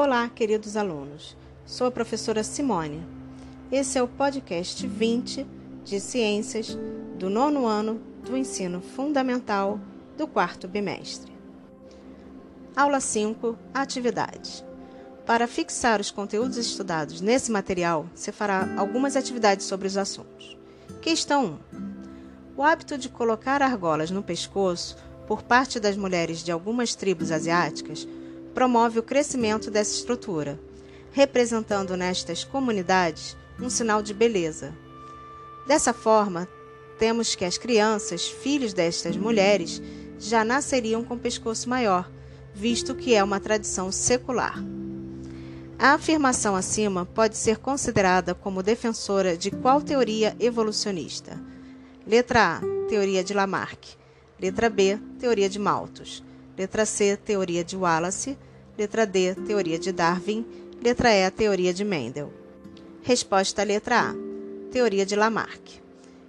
Olá, queridos alunos. Sou a professora Simone. Esse é o podcast 20 de Ciências do nono ano do ensino fundamental do quarto bimestre. Aula 5 Atividades. Para fixar os conteúdos estudados nesse material, se fará algumas atividades sobre os assuntos. Questão 1. O hábito de colocar argolas no pescoço por parte das mulheres de algumas tribos asiáticas promove o crescimento dessa estrutura, representando nestas comunidades um sinal de beleza. Dessa forma, temos que as crianças, filhos destas mulheres, já nasceriam com pescoço maior, visto que é uma tradição secular. A afirmação acima pode ser considerada como defensora de qual teoria evolucionista? Letra A, teoria de Lamarck. Letra B, teoria de Malthus. Letra C, teoria de Wallace. Letra D, teoria de Darwin. Letra E, teoria de Mendel. Resposta letra A, teoria de Lamarck,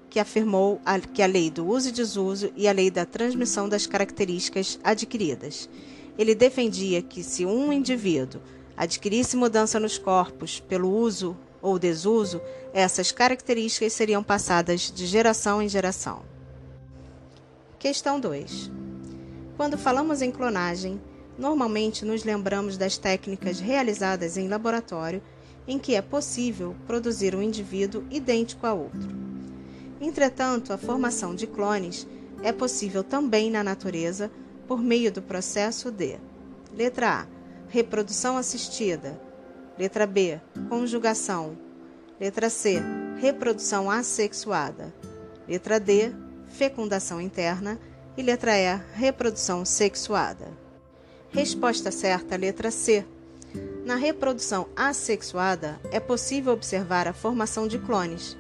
que afirmou que a lei do uso e desuso e a lei da transmissão das características adquiridas. Ele defendia que se um indivíduo adquirisse mudança nos corpos pelo uso ou desuso, essas características seriam passadas de geração em geração. Questão 2. Quando falamos em clonagem, normalmente nos lembramos das técnicas realizadas em laboratório em que é possível produzir um indivíduo idêntico a outro. Entretanto, a formação de clones é possível também na natureza por meio do processo de letra A, reprodução assistida, letra B, conjugação, letra C, reprodução assexuada, letra D, fecundação interna e letra E, reprodução sexuada. Resposta certa, letra C. Na reprodução assexuada, é possível observar a formação de clones.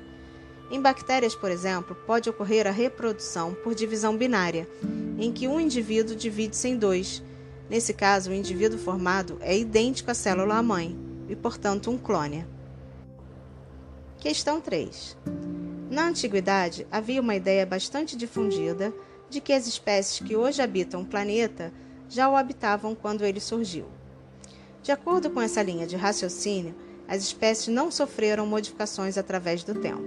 Em bactérias, por exemplo, pode ocorrer a reprodução por divisão binária, em que um indivíduo divide-se em dois. Nesse caso, o indivíduo formado é idêntico à célula-mãe e, portanto, um clone. Questão 3. Na antiguidade, havia uma ideia bastante difundida de que as espécies que hoje habitam o planeta já o habitavam quando ele surgiu. De acordo com essa linha de raciocínio, as espécies não sofreram modificações através do tempo.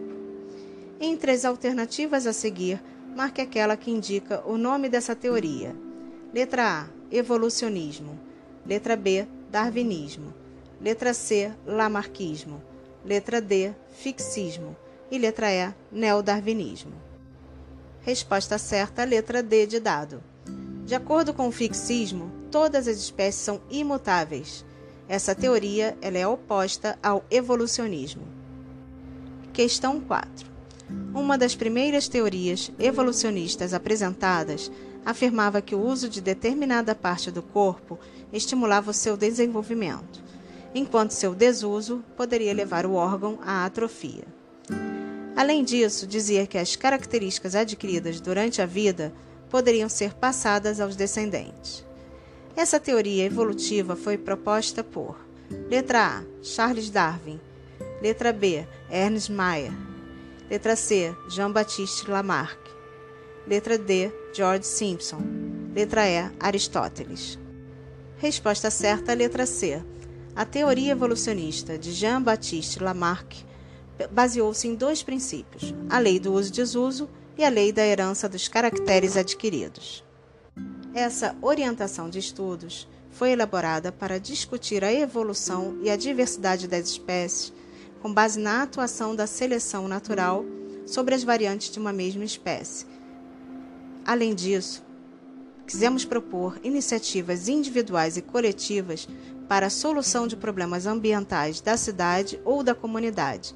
Entre as alternativas a seguir, marque aquela que indica o nome dessa teoria. Letra A: evolucionismo. Letra B: darwinismo. Letra C: lamarquismo. Letra D: fixismo e letra E, neodarwinismo. Resposta certa, letra D de dado. De acordo com o fixismo, todas as espécies são imutáveis. Essa teoria ela é oposta ao evolucionismo. Questão 4. Uma das primeiras teorias evolucionistas apresentadas afirmava que o uso de determinada parte do corpo estimulava o seu desenvolvimento, enquanto seu desuso poderia levar o órgão à atrofia. Além disso, dizia que as características adquiridas durante a vida poderiam ser passadas aos descendentes. Essa teoria evolutiva foi proposta por letra A, Charles Darwin, letra B, Ernst Mayr, letra C, Jean-Baptiste Lamarck, letra D, George Simpson, letra E, Aristóteles. Resposta certa, letra C. A teoria evolucionista de Jean-Baptiste Lamarck baseou-se em dois princípios: a lei do uso e desuso e a lei da herança dos caracteres adquiridos. Essa orientação de estudos foi elaborada para discutir a evolução e a diversidade das espécies com base na atuação da seleção natural sobre as variantes de uma mesma espécie. Além disso, quisemos propor iniciativas individuais e coletivas para a solução de problemas ambientais da cidade ou da comunidade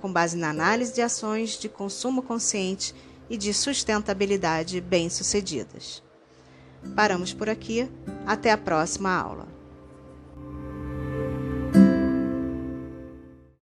com base na análise de ações de consumo consciente e de sustentabilidade bem-sucedidas. Paramos por aqui. Até a próxima aula.